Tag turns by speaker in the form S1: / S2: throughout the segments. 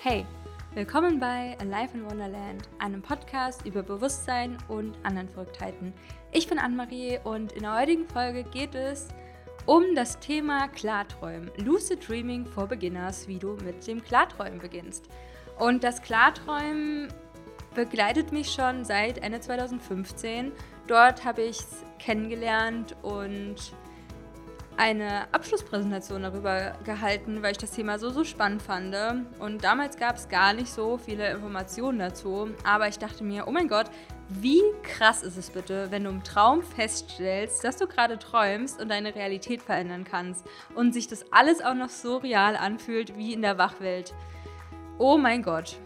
S1: Hey, willkommen bei Alive in Wonderland, einem Podcast über Bewusstsein und anderen Verrücktheiten. Ich bin Anne-Marie und in der heutigen Folge geht es um das Thema Klarträumen. Lucid Dreaming for Beginners, wie du mit dem Klarträumen beginnst. Und das Klarträumen begleitet mich schon seit Ende 2015. Dort habe ich es kennengelernt und eine Abschlusspräsentation darüber gehalten, weil ich das Thema so, so spannend fand. Und damals gab es gar nicht so viele Informationen dazu. Aber ich dachte mir, oh mein Gott, wie krass ist es bitte, wenn du im Traum feststellst, dass du gerade träumst und deine Realität verändern kannst und sich das alles auch noch so real anfühlt wie in der Wachwelt. Oh mein Gott.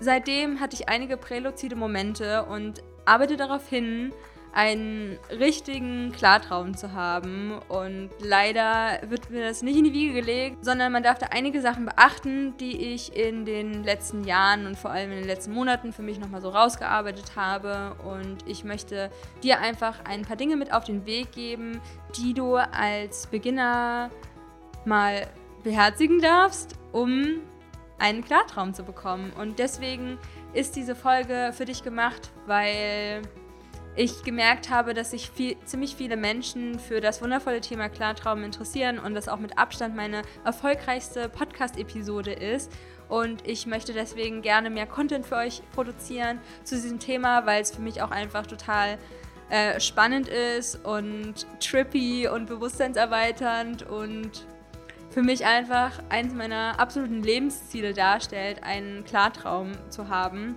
S1: Seitdem hatte ich einige präluzide Momente und arbeite darauf hin, einen richtigen Klartraum zu haben. Und leider wird mir das nicht in die Wiege gelegt, sondern man darf da einige Sachen beachten, die ich in den letzten Jahren und vor allem in den letzten Monaten für mich nochmal so rausgearbeitet habe. Und ich möchte dir einfach ein paar Dinge mit auf den Weg geben, die du als Beginner mal beherzigen darfst, um einen Klartraum zu bekommen. Und deswegen ist diese Folge für dich gemacht, weil ich gemerkt habe, dass sich viel, ziemlich viele Menschen für das wundervolle Thema Klartraum interessieren und das auch mit Abstand meine erfolgreichste Podcast-Episode ist. Und ich möchte deswegen gerne mehr Content für euch produzieren zu diesem Thema, weil es für mich auch einfach total äh, spannend ist und trippy und bewusstseinserweiternd und für mich einfach eines meiner absoluten Lebensziele darstellt, einen Klartraum zu haben.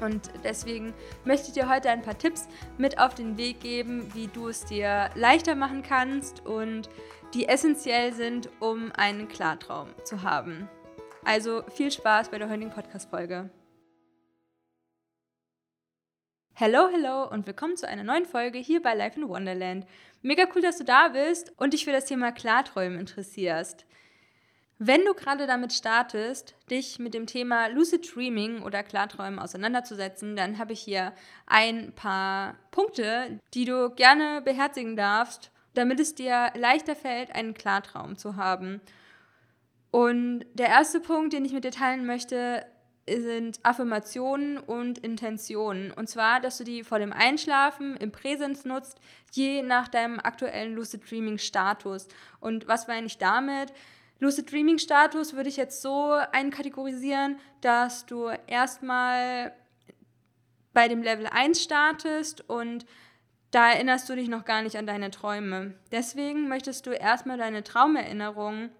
S1: Und deswegen möchte ich dir heute ein paar Tipps mit auf den Weg geben, wie du es dir leichter machen kannst und die essentiell sind, um einen Klartraum zu haben. Also viel Spaß bei der heutigen Podcast-Folge. Hello, hello und willkommen zu einer neuen Folge hier bei Life in Wonderland. Mega cool, dass du da bist und dich für das Thema Klarträumen interessierst. Wenn du gerade damit startest, dich mit dem Thema Lucid Dreaming oder Klarträumen auseinanderzusetzen, dann habe ich hier ein paar Punkte, die du gerne beherzigen darfst, damit es dir leichter fällt, einen Klartraum zu haben. Und der erste Punkt, den ich mit dir teilen möchte, sind Affirmationen und Intentionen. Und zwar, dass du die vor dem Einschlafen im Präsens nutzt, je nach deinem aktuellen Lucid Dreaming Status. Und was meine ich damit? Lucid Dreaming Status würde ich jetzt so einkategorisieren, dass du erstmal bei dem Level 1 startest und da erinnerst du dich noch gar nicht an deine Träume. Deswegen möchtest du erstmal deine Traumerinnerungen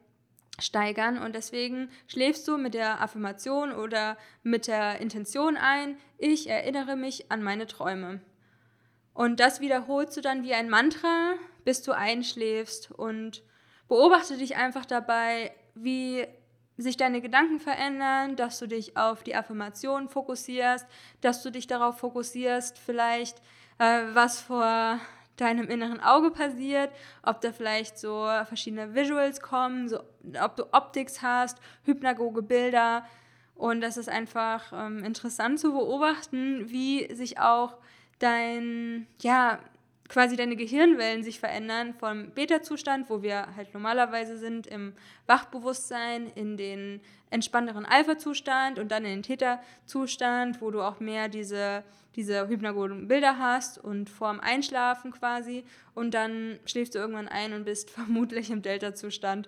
S1: steigern und deswegen schläfst du mit der Affirmation oder mit der Intention ein, ich erinnere mich an meine Träume. Und das wiederholst du dann wie ein Mantra, bis du einschläfst und Beobachte dich einfach dabei, wie sich deine Gedanken verändern, dass du dich auf die Affirmation fokussierst, dass du dich darauf fokussierst, vielleicht äh, was vor deinem inneren Auge passiert, ob da vielleicht so verschiedene Visuals kommen, so, ob du Optics hast, hypnagoge Bilder. Und das ist einfach ähm, interessant zu beobachten, wie sich auch dein, ja, quasi deine Gehirnwellen sich verändern vom Beta-Zustand, wo wir halt normalerweise sind, im Wachbewusstsein, in den entspannteren Alpha-Zustand und dann in den Theta-Zustand, wo du auch mehr diese, diese hypnagogen Bilder hast und vorm Einschlafen quasi und dann schläfst du irgendwann ein und bist vermutlich im Delta-Zustand.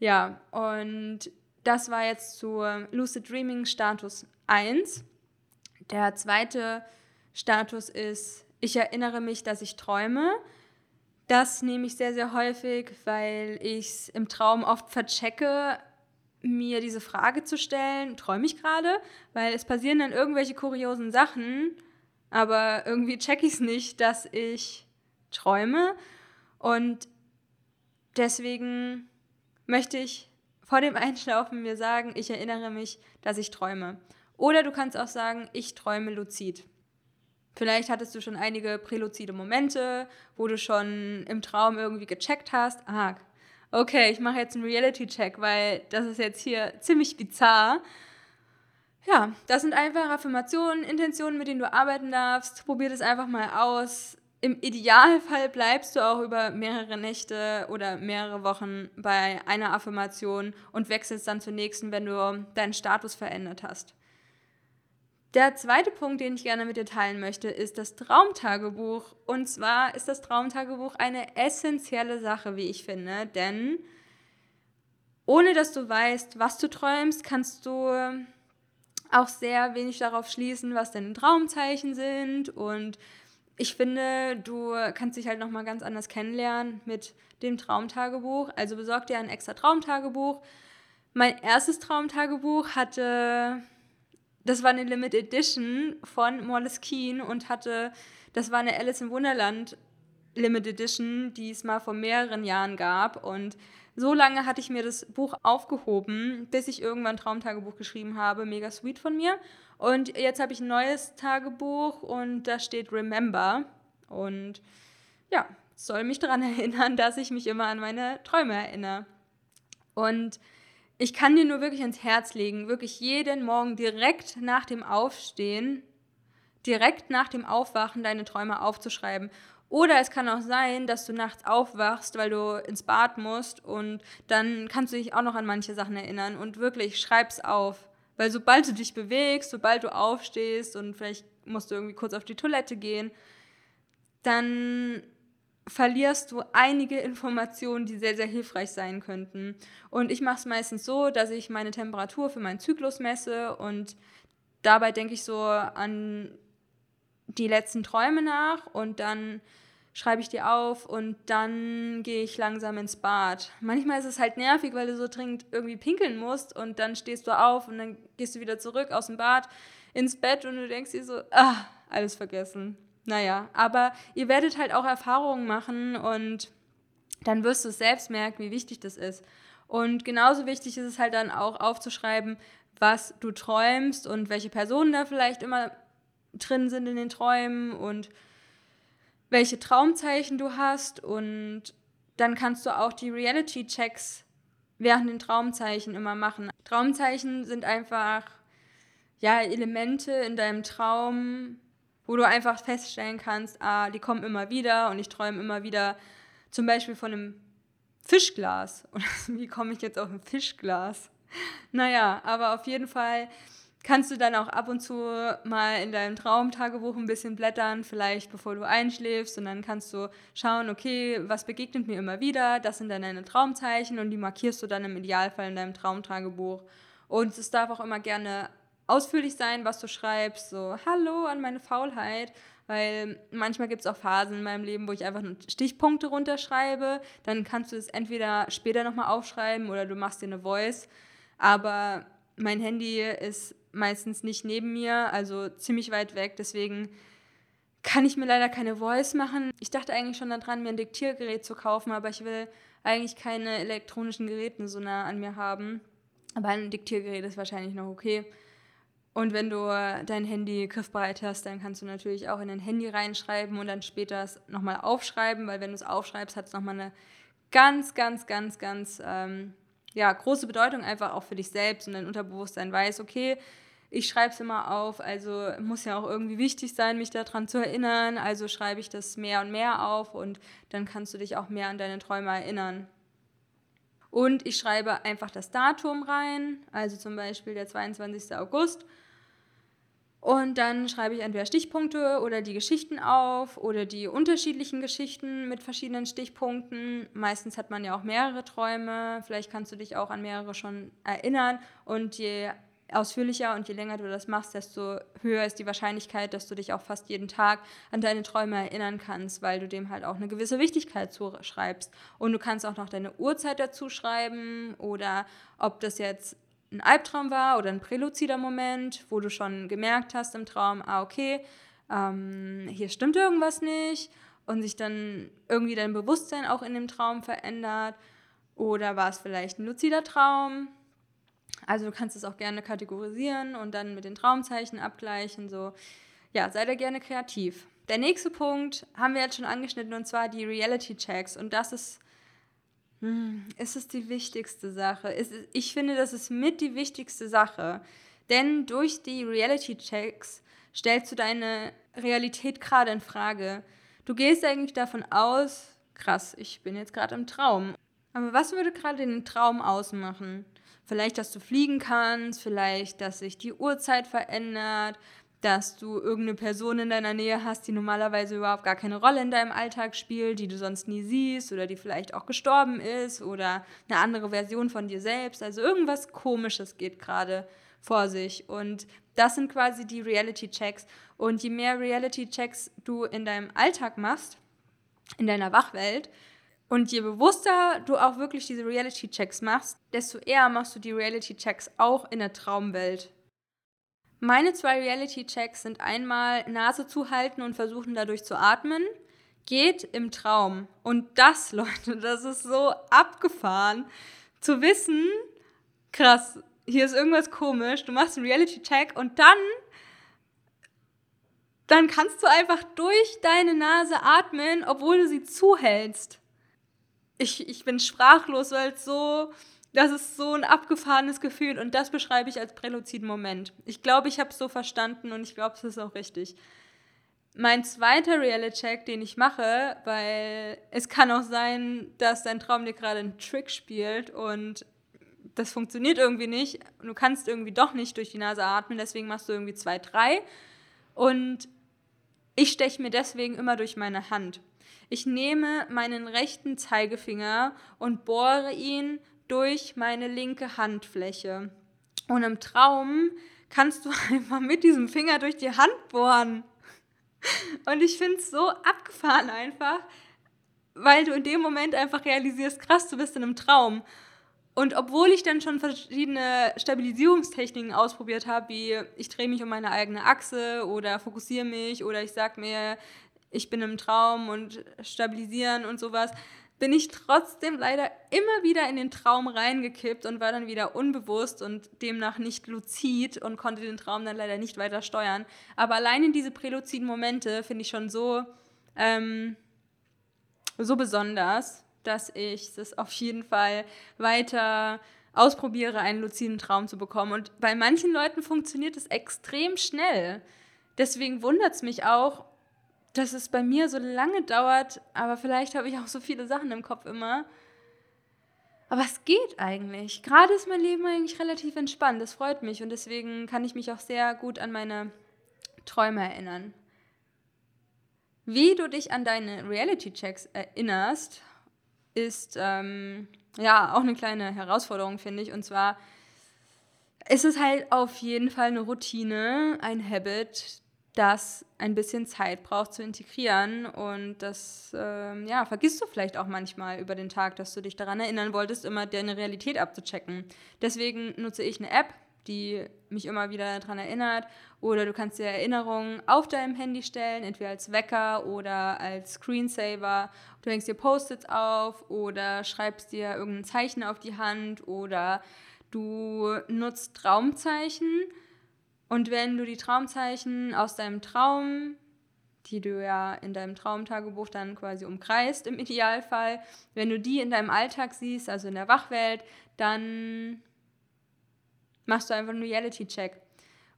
S1: Ja, und das war jetzt zu Lucid Dreaming Status 1. Der zweite Status ist ich erinnere mich, dass ich träume. Das nehme ich sehr, sehr häufig, weil ich es im Traum oft verchecke, mir diese Frage zu stellen, träume ich gerade? Weil es passieren dann irgendwelche kuriosen Sachen, aber irgendwie checke ich es nicht, dass ich träume. Und deswegen möchte ich vor dem Einschlafen mir sagen, ich erinnere mich, dass ich träume. Oder du kannst auch sagen, ich träume luzid. Vielleicht hattest du schon einige präluzide Momente, wo du schon im Traum irgendwie gecheckt hast, ah, okay, ich mache jetzt einen Reality-Check, weil das ist jetzt hier ziemlich bizarr. Ja, das sind einfach Affirmationen, Intentionen, mit denen du arbeiten darfst. Probier das einfach mal aus. im Idealfall bleibst du auch über mehrere Nächte oder mehrere Wochen bei einer Affirmation und wechselst dann zur nächsten, wenn du deinen Status verändert hast. Der zweite Punkt, den ich gerne mit dir teilen möchte, ist das Traumtagebuch. Und zwar ist das Traumtagebuch eine essentielle Sache, wie ich finde, denn ohne dass du weißt, was du träumst, kannst du auch sehr wenig darauf schließen, was deine Traumzeichen sind und ich finde, du kannst dich halt nochmal ganz anders kennenlernen mit dem Traumtagebuch. Also besorg dir ein extra Traumtagebuch. Mein erstes Traumtagebuch hatte, das war eine Limited Edition von Moleskine und hatte, das war eine Alice in Wunderland Limited Edition, die es mal vor mehreren Jahren gab. Und so lange hatte ich mir das Buch aufgehoben, bis ich irgendwann Traumtagebuch geschrieben habe. Mega sweet von mir. Und jetzt habe ich ein neues Tagebuch und da steht Remember. Und ja, soll mich daran erinnern, dass ich mich immer an meine Träume erinnere. Und ich kann dir nur wirklich ans Herz legen, wirklich jeden Morgen direkt nach dem Aufstehen, direkt nach dem Aufwachen deine Träume aufzuschreiben oder es kann auch sein, dass du nachts aufwachst, weil du ins Bad musst und dann kannst du dich auch noch an manche Sachen erinnern und wirklich schreib's auf. Weil sobald du dich bewegst, sobald du aufstehst und vielleicht musst du irgendwie kurz auf die Toilette gehen, dann verlierst du einige Informationen, die sehr, sehr hilfreich sein könnten. Und ich mache es meistens so, dass ich meine Temperatur für meinen Zyklus messe und dabei denke ich so an die letzten Träume nach und dann schreibe ich die auf und dann gehe ich langsam ins Bad. Manchmal ist es halt nervig, weil du so dringend irgendwie pinkeln musst und dann stehst du auf und dann gehst du wieder zurück aus dem Bad ins Bett und du denkst dir so, ah, alles vergessen. Naja, aber ihr werdet halt auch Erfahrungen machen und dann wirst du selbst merken, wie wichtig das ist. Und genauso wichtig ist es halt dann auch aufzuschreiben, was du träumst und welche Personen da vielleicht immer drin sind in den Träumen und welche Traumzeichen du hast und dann kannst du auch die Reality-Checks während den Traumzeichen immer machen. Traumzeichen sind einfach ja Elemente in deinem Traum, wo du einfach feststellen kannst, ah, die kommen immer wieder und ich träume immer wieder zum Beispiel von einem Fischglas. Und wie komme ich jetzt auf ein Fischglas? Naja, aber auf jeden Fall kannst du dann auch ab und zu mal in deinem Traumtagebuch ein bisschen blättern, vielleicht bevor du einschläfst und dann kannst du schauen, okay, was begegnet mir immer wieder, das sind dann deine Traumzeichen und die markierst du dann im Idealfall in deinem Traumtagebuch. Und es darf auch immer gerne ausführlich sein, was du schreibst, so Hallo an meine Faulheit, weil manchmal gibt es auch Phasen in meinem Leben, wo ich einfach nur Stichpunkte runterschreibe, dann kannst du es entweder später nochmal aufschreiben oder du machst dir eine Voice, aber mein Handy ist meistens nicht neben mir, also ziemlich weit weg. Deswegen kann ich mir leider keine Voice machen. Ich dachte eigentlich schon daran, mir ein Diktiergerät zu kaufen, aber ich will eigentlich keine elektronischen Geräte so nah an mir haben. Aber ein Diktiergerät ist wahrscheinlich noch okay. Und wenn du dein Handy griffbereit hast, dann kannst du natürlich auch in dein Handy reinschreiben und dann später es nochmal aufschreiben, weil wenn du es aufschreibst, hat es nochmal eine ganz, ganz, ganz, ganz ähm, ja, große Bedeutung einfach auch für dich selbst und dein Unterbewusstsein weiß, okay, ich schreibe es immer auf, also muss ja auch irgendwie wichtig sein, mich daran zu erinnern. Also schreibe ich das mehr und mehr auf und dann kannst du dich auch mehr an deine Träume erinnern. Und ich schreibe einfach das Datum rein, also zum Beispiel der 22. August. Und dann schreibe ich entweder Stichpunkte oder die Geschichten auf oder die unterschiedlichen Geschichten mit verschiedenen Stichpunkten. Meistens hat man ja auch mehrere Träume. Vielleicht kannst du dich auch an mehrere schon erinnern. Und je ausführlicher und je länger du das machst, desto höher ist die Wahrscheinlichkeit, dass du dich auch fast jeden Tag an deine Träume erinnern kannst, weil du dem halt auch eine gewisse Wichtigkeit zuschreibst. Und du kannst auch noch deine Uhrzeit dazu schreiben oder ob das jetzt ein Albtraum war oder ein präluzider Moment, wo du schon gemerkt hast im Traum, ah okay, ähm, hier stimmt irgendwas nicht und sich dann irgendwie dein Bewusstsein auch in dem Traum verändert. Oder war es vielleicht ein luzider Traum? Also du kannst es auch gerne kategorisieren und dann mit den Traumzeichen abgleichen. So, ja, sei da gerne kreativ. Der nächste Punkt haben wir jetzt schon angeschnitten und zwar die Reality Checks. Und das ist, ist es die wichtigste Sache. Ist, ich finde, das ist mit die wichtigste Sache. Denn durch die Reality Checks stellst du deine Realität gerade in Frage. Du gehst eigentlich davon aus, krass, ich bin jetzt gerade im Traum. Aber was würde gerade den Traum ausmachen? Vielleicht, dass du fliegen kannst, vielleicht, dass sich die Uhrzeit verändert, dass du irgendeine Person in deiner Nähe hast, die normalerweise überhaupt gar keine Rolle in deinem Alltag spielt, die du sonst nie siehst oder die vielleicht auch gestorben ist oder eine andere Version von dir selbst. Also irgendwas Komisches geht gerade vor sich. Und das sind quasi die Reality-Checks. Und je mehr Reality-Checks du in deinem Alltag machst, in deiner Wachwelt, und je bewusster du auch wirklich diese Reality-Checks machst, desto eher machst du die Reality-Checks auch in der Traumwelt. Meine zwei Reality-Checks sind einmal Nase zuhalten und versuchen dadurch zu atmen. Geht im Traum. Und das, Leute, das ist so abgefahren. Zu wissen, krass, hier ist irgendwas komisch. Du machst einen Reality-Check und dann dann kannst du einfach durch deine Nase atmen, obwohl du sie zuhältst. Ich, ich bin sprachlos, weil es so, das ist so ein abgefahrenes Gefühl und das beschreibe ich als präluziden Moment. Ich glaube, ich habe es so verstanden und ich glaube, es ist auch richtig. Mein zweiter Reality-Check, den ich mache, weil es kann auch sein, dass dein Traum dir gerade einen Trick spielt und das funktioniert irgendwie nicht. Du kannst irgendwie doch nicht durch die Nase atmen, deswegen machst du irgendwie zwei, drei. Und ich steche mir deswegen immer durch meine Hand. Ich nehme meinen rechten Zeigefinger und bohre ihn durch meine linke Handfläche. Und im Traum kannst du einfach mit diesem Finger durch die Hand bohren. Und ich finde es so abgefahren einfach, weil du in dem Moment einfach realisierst, krass, du bist in einem Traum. Und obwohl ich dann schon verschiedene Stabilisierungstechniken ausprobiert habe, wie ich drehe mich um meine eigene Achse oder fokussiere mich oder ich sage mir, ich bin im Traum und stabilisieren und sowas, bin ich trotzdem leider immer wieder in den Traum reingekippt und war dann wieder unbewusst und demnach nicht luzid und konnte den Traum dann leider nicht weiter steuern. Aber allein in diese präluziden Momente finde ich schon so, ähm, so besonders, dass ich es auf jeden Fall weiter ausprobiere, einen luziden Traum zu bekommen. Und bei manchen Leuten funktioniert es extrem schnell. Deswegen wundert es mich auch, dass es bei mir so lange dauert, aber vielleicht habe ich auch so viele Sachen im Kopf immer. Aber es geht eigentlich. Gerade ist mein Leben eigentlich relativ entspannt. Das freut mich und deswegen kann ich mich auch sehr gut an meine Träume erinnern. Wie du dich an deine Reality-Checks erinnerst, ist ähm, ja auch eine kleine Herausforderung, finde ich. Und zwar ist es halt auf jeden Fall eine Routine, ein Habit, das ein bisschen Zeit braucht zu integrieren. Und das ähm, ja, vergisst du vielleicht auch manchmal über den Tag, dass du dich daran erinnern wolltest, immer deine Realität abzuchecken. Deswegen nutze ich eine App, die mich immer wieder daran erinnert. Oder du kannst dir Erinnerungen auf deinem Handy stellen, entweder als Wecker oder als Screensaver. Du hängst dir Post-its auf oder schreibst dir irgendein Zeichen auf die Hand oder du nutzt Traumzeichen und wenn du die Traumzeichen aus deinem Traum, die du ja in deinem Traumtagebuch dann quasi umkreist im Idealfall, wenn du die in deinem Alltag siehst, also in der Wachwelt, dann machst du einfach einen Reality-Check.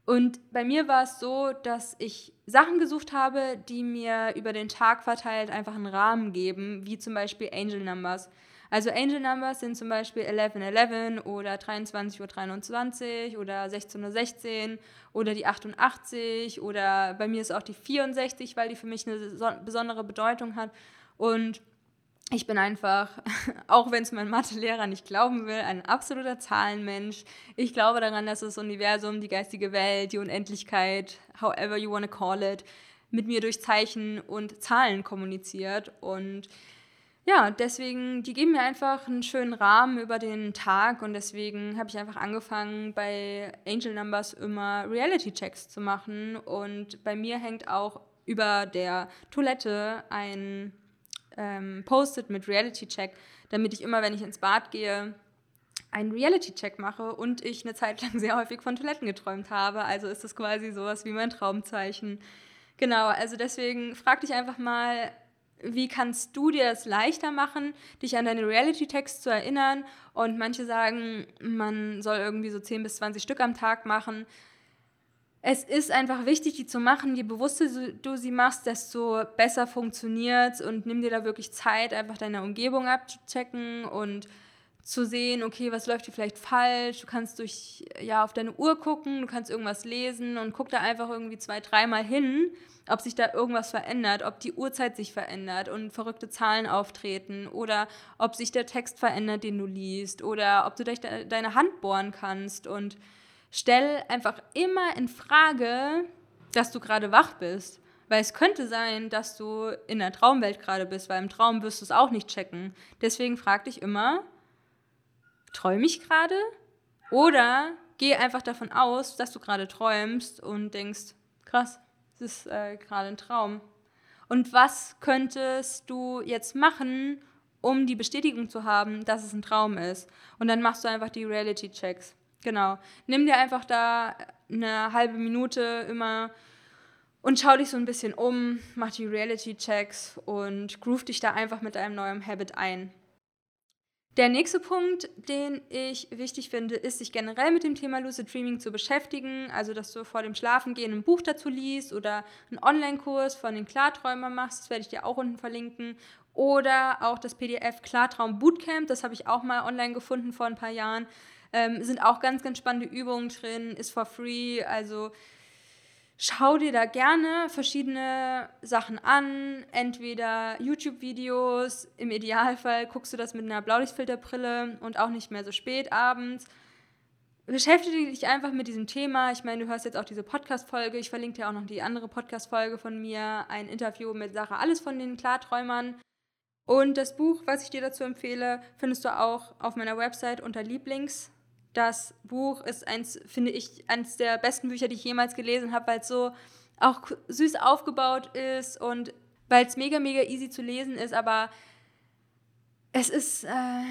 S1: Und bei mir war es so, dass ich Sachen gesucht habe, die mir über den Tag verteilt einfach einen Rahmen geben, wie zum Beispiel Angel Numbers. Also Angel Numbers sind zum Beispiel 1111 oder 23.23 Uhr oder 16.16 Uhr oder die 88 oder bei mir ist auch die 64, weil die für mich eine besondere Bedeutung hat. Und ich bin einfach, auch wenn es mein Mathelehrer nicht glauben will, ein absoluter Zahlenmensch. Ich glaube daran, dass das Universum, die geistige Welt, die Unendlichkeit, however you want to call it, mit mir durch Zeichen und Zahlen kommuniziert. Und ja, deswegen, die geben mir einfach einen schönen Rahmen über den Tag und deswegen habe ich einfach angefangen, bei Angel Numbers immer Reality-Checks zu machen. Und bei mir hängt auch über der Toilette ein ähm, Post-it mit Reality-Check, damit ich immer, wenn ich ins Bad gehe, einen Reality-Check mache und ich eine Zeit lang sehr häufig von Toiletten geträumt habe. Also ist das quasi sowas wie mein Traumzeichen. Genau, also deswegen frag dich einfach mal, wie kannst du dir es leichter machen, dich an deine Reality-Texts zu erinnern? Und manche sagen, man soll irgendwie so 10 bis 20 Stück am Tag machen. es ist einfach wichtig, die zu machen. Je bewusster du sie machst, desto besser funktioniert und nimm dir da wirklich Zeit, einfach deine Umgebung abzuchecken und zu sehen, okay, was läuft hier vielleicht falsch. Du kannst durch, ja, auf deine Uhr gucken, du kannst irgendwas lesen und guck da einfach irgendwie zwei, dreimal hin, ob sich da irgendwas verändert, ob die Uhrzeit sich verändert und verrückte Zahlen auftreten oder ob sich der Text verändert, den du liest oder ob du durch de deine Hand bohren kannst und stell einfach immer in Frage, dass du gerade wach bist. Weil es könnte sein, dass du in der Traumwelt gerade bist, weil im Traum wirst du es auch nicht checken. Deswegen frag dich immer, träume ich gerade? Oder geh einfach davon aus, dass du gerade träumst und denkst, krass, das ist äh, gerade ein Traum. Und was könntest du jetzt machen, um die Bestätigung zu haben, dass es ein Traum ist? Und dann machst du einfach die Reality-Checks. Genau. Nimm dir einfach da eine halbe Minute immer und schau dich so ein bisschen um, mach die Reality-Checks und groove dich da einfach mit deinem neuen Habit ein. Der nächste Punkt, den ich wichtig finde, ist, sich generell mit dem Thema Lucid Dreaming zu beschäftigen. Also, dass du vor dem Schlafengehen ein Buch dazu liest oder einen Online-Kurs von den Klarträumern machst. Das werde ich dir auch unten verlinken. Oder auch das PDF Klartraum Bootcamp. Das habe ich auch mal online gefunden vor ein paar Jahren. Ähm, sind auch ganz, ganz spannende Übungen drin. Ist for free. Also, schau dir da gerne verschiedene Sachen an, entweder YouTube-Videos, im Idealfall guckst du das mit einer Blaulichtfilterbrille und auch nicht mehr so spät abends. Beschäftige dich einfach mit diesem Thema. Ich meine, du hörst jetzt auch diese Podcast-Folge. Ich verlinke dir auch noch die andere Podcast-Folge von mir, ein Interview mit Sarah Alles von den Klarträumern. Und das Buch, was ich dir dazu empfehle, findest du auch auf meiner Website unter Lieblings. Das Buch ist eins, finde ich, eines der besten Bücher, die ich jemals gelesen habe, weil es so auch süß aufgebaut ist und weil es mega, mega easy zu lesen ist, aber es ist, äh,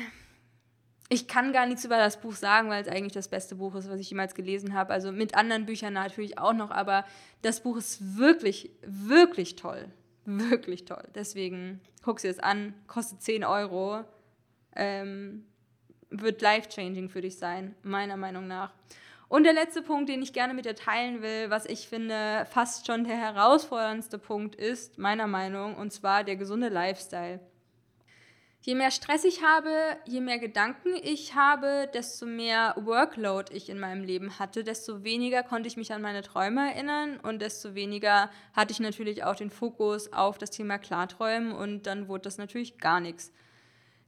S1: ich kann gar nichts über das Buch sagen, weil es eigentlich das beste Buch ist, was ich jemals gelesen habe. Also mit anderen Büchern natürlich auch noch, aber das Buch ist wirklich, wirklich toll. Wirklich toll. Deswegen guck sie es an, kostet 10 Euro. Ähm, wird life-changing für dich sein, meiner Meinung nach. Und der letzte Punkt, den ich gerne mit dir teilen will, was ich finde fast schon der herausforderndste Punkt ist, meiner Meinung, und zwar der gesunde Lifestyle. Je mehr Stress ich habe, je mehr Gedanken ich habe, desto mehr Workload ich in meinem Leben hatte, desto weniger konnte ich mich an meine Träume erinnern und desto weniger hatte ich natürlich auch den Fokus auf das Thema Klarträumen und dann wurde das natürlich gar nichts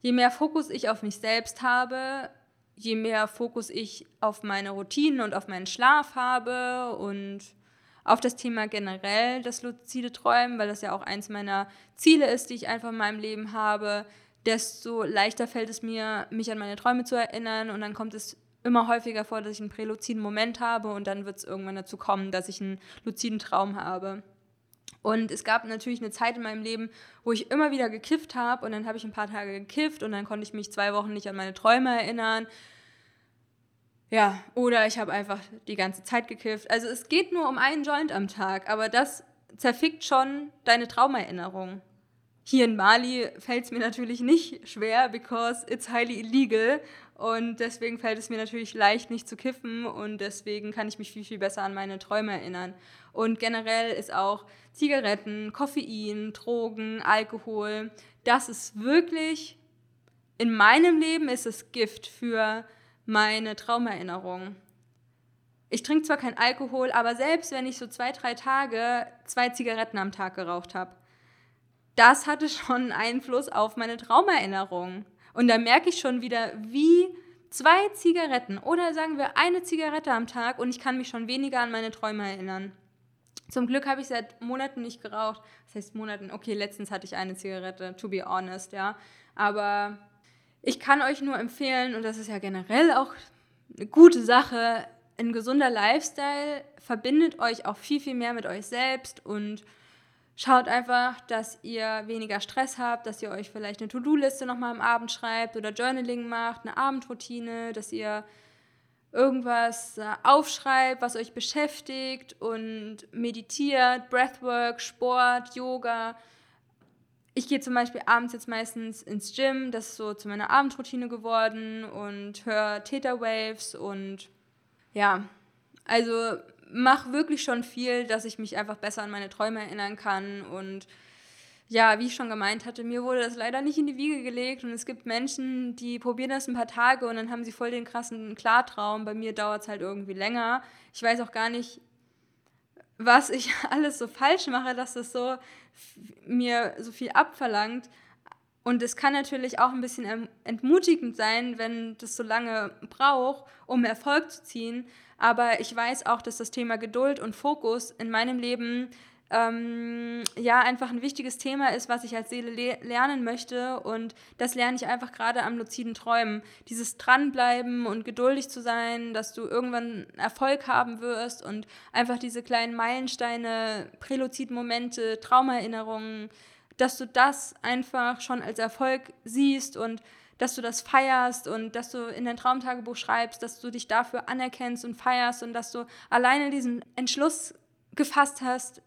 S1: je mehr Fokus ich auf mich selbst habe, je mehr Fokus ich auf meine Routinen und auf meinen Schlaf habe und auf das Thema generell das luzide Träumen, weil das ja auch eins meiner Ziele ist, die ich einfach in meinem Leben habe, desto leichter fällt es mir, mich an meine Träume zu erinnern und dann kommt es immer häufiger vor, dass ich einen präluziden Moment habe und dann wird es irgendwann dazu kommen, dass ich einen luziden Traum habe. Und es gab natürlich eine Zeit in meinem Leben, wo ich immer wieder gekifft habe und dann habe ich ein paar Tage gekifft und dann konnte ich mich zwei Wochen nicht an meine Träume erinnern. Ja, oder ich habe einfach die ganze Zeit gekifft. Also es geht nur um einen Joint am Tag, aber das zerfickt schon deine Traumerinnerung. Hier in Mali fällt es mir natürlich nicht schwer, because it's highly illegal. Und deswegen fällt es mir natürlich leicht, nicht zu kiffen. Und deswegen kann ich mich viel, viel besser an meine Träume erinnern. Und generell ist auch Zigaretten, Koffein, Drogen, Alkohol, das ist wirklich, in meinem Leben ist es Gift für meine Traumerinnerung. Ich trinke zwar kein Alkohol, aber selbst wenn ich so zwei, drei Tage zwei Zigaretten am Tag geraucht habe, das hatte schon Einfluss auf meine Traumerinnerung. Und da merke ich schon wieder, wie zwei Zigaretten oder sagen wir eine Zigarette am Tag und ich kann mich schon weniger an meine Träume erinnern. Zum Glück habe ich seit Monaten nicht geraucht. Das heißt Monaten, okay, letztens hatte ich eine Zigarette, to be honest, ja. Aber ich kann euch nur empfehlen, und das ist ja generell auch eine gute Sache, ein gesunder Lifestyle verbindet euch auch viel, viel mehr mit euch selbst und schaut einfach, dass ihr weniger Stress habt, dass ihr euch vielleicht eine To-Do-Liste nochmal am Abend schreibt oder Journaling macht, eine Abendroutine, dass ihr irgendwas äh, aufschreibt, was euch beschäftigt und meditiert, Breathwork, Sport, Yoga. Ich gehe zum Beispiel abends jetzt meistens ins Gym, das ist so zu meiner Abendroutine geworden und höre Theta Waves und ja, also mache wirklich schon viel, dass ich mich einfach besser an meine Träume erinnern kann und ja, wie ich schon gemeint hatte, mir wurde das leider nicht in die Wiege gelegt und es gibt Menschen, die probieren das ein paar Tage und dann haben sie voll den krassen Klartraum. Bei mir dauert es halt irgendwie länger. Ich weiß auch gar nicht, was ich alles so falsch mache, dass das so mir so viel abverlangt. Und es kann natürlich auch ein bisschen entmutigend sein, wenn das so lange braucht, um Erfolg zu ziehen. Aber ich weiß auch, dass das Thema Geduld und Fokus in meinem Leben ähm, ja einfach ein wichtiges Thema ist, was ich als Seele le lernen möchte. Und das lerne ich einfach gerade am luziden Träumen. Dieses Dranbleiben und geduldig zu sein, dass du irgendwann Erfolg haben wirst und einfach diese kleinen Meilensteine, Präluzid-Momente, Traumerinnerungen, dass du das einfach schon als Erfolg siehst und dass du das feierst und dass du in dein Traumtagebuch schreibst, dass du dich dafür anerkennst und feierst und dass du alleine diesen Entschluss gefasst hast,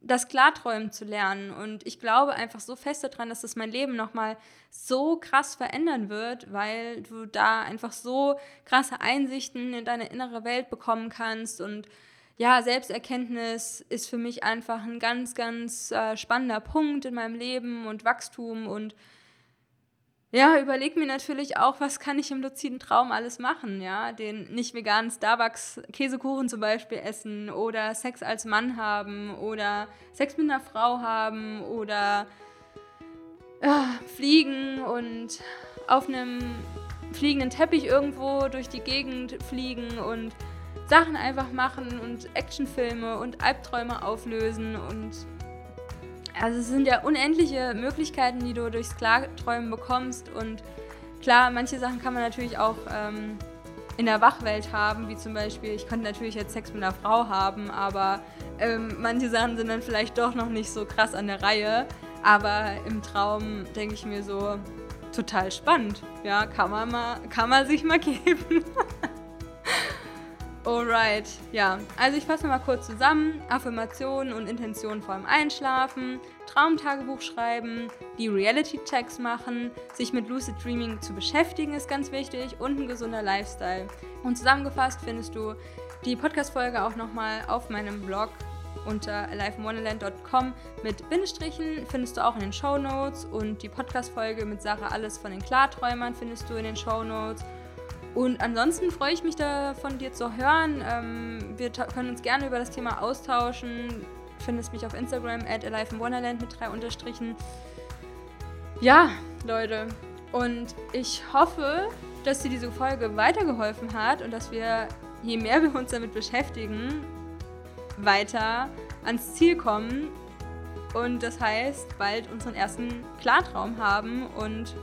S1: das Klarträumen zu lernen. Und ich glaube einfach so fest daran, dass das mein Leben nochmal so krass verändern wird, weil du da einfach so krasse Einsichten in deine innere Welt bekommen kannst. Und ja, Selbsterkenntnis ist für mich einfach ein ganz, ganz äh, spannender Punkt in meinem Leben und Wachstum und ja, überleg mir natürlich auch, was kann ich im luziden Traum alles machen, ja, den nicht veganen Starbucks Käsekuchen zum Beispiel essen oder Sex als Mann haben oder Sex mit einer Frau haben oder ja, fliegen und auf einem fliegenden Teppich irgendwo durch die Gegend fliegen und Sachen einfach machen und Actionfilme und Albträume auflösen und also es sind ja unendliche Möglichkeiten, die du durchs Klarträumen bekommst. Und klar, manche Sachen kann man natürlich auch ähm, in der Wachwelt haben, wie zum Beispiel, ich könnte natürlich jetzt Sex mit einer Frau haben, aber ähm, manche Sachen sind dann vielleicht doch noch nicht so krass an der Reihe. Aber im Traum denke ich mir so, total spannend. Ja, kann man, mal, kann man sich mal geben. Alright, ja. Also ich fasse mal kurz zusammen. Affirmationen und Intentionen vor dem Einschlafen, Traumtagebuch schreiben, die Reality-Checks machen, sich mit Lucid Dreaming zu beschäftigen ist ganz wichtig und ein gesunder Lifestyle. Und zusammengefasst findest du die Podcast-Folge auch nochmal auf meinem Blog unter aliveinwonderland.com mit Bindestrichen findest du auch in den Show Notes und die Podcast-Folge mit Sarah Alles von den Klarträumern findest du in den Show Notes. Und ansonsten freue ich mich da von dir zu hören. Ähm, wir können uns gerne über das Thema austauschen. Findest mich auf Instagram at Alive in Wonderland mit drei Unterstrichen. Ja, Leute. Und ich hoffe, dass dir diese Folge weitergeholfen hat und dass wir, je mehr wir uns damit beschäftigen, weiter ans Ziel kommen. Und das heißt, bald unseren ersten Klartraum haben und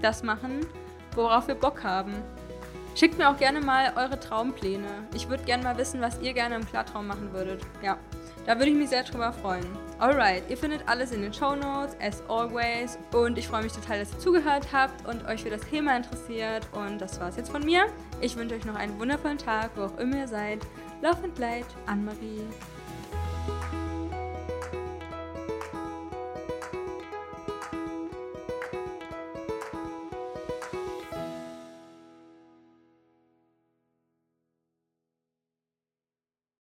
S1: das machen, worauf wir Bock haben. Schickt mir auch gerne mal eure Traumpläne. Ich würde gerne mal wissen, was ihr gerne im Klartraum machen würdet. Ja, da würde ich mich sehr drüber freuen. Alright, ihr findet alles in den Show Notes, as always. Und ich freue mich total, dass ihr zugehört habt und euch für das Thema interessiert. Und das war's jetzt von mir. Ich wünsche euch noch einen wundervollen Tag, wo auch immer ihr seid. Laufend Light, Anne-Marie.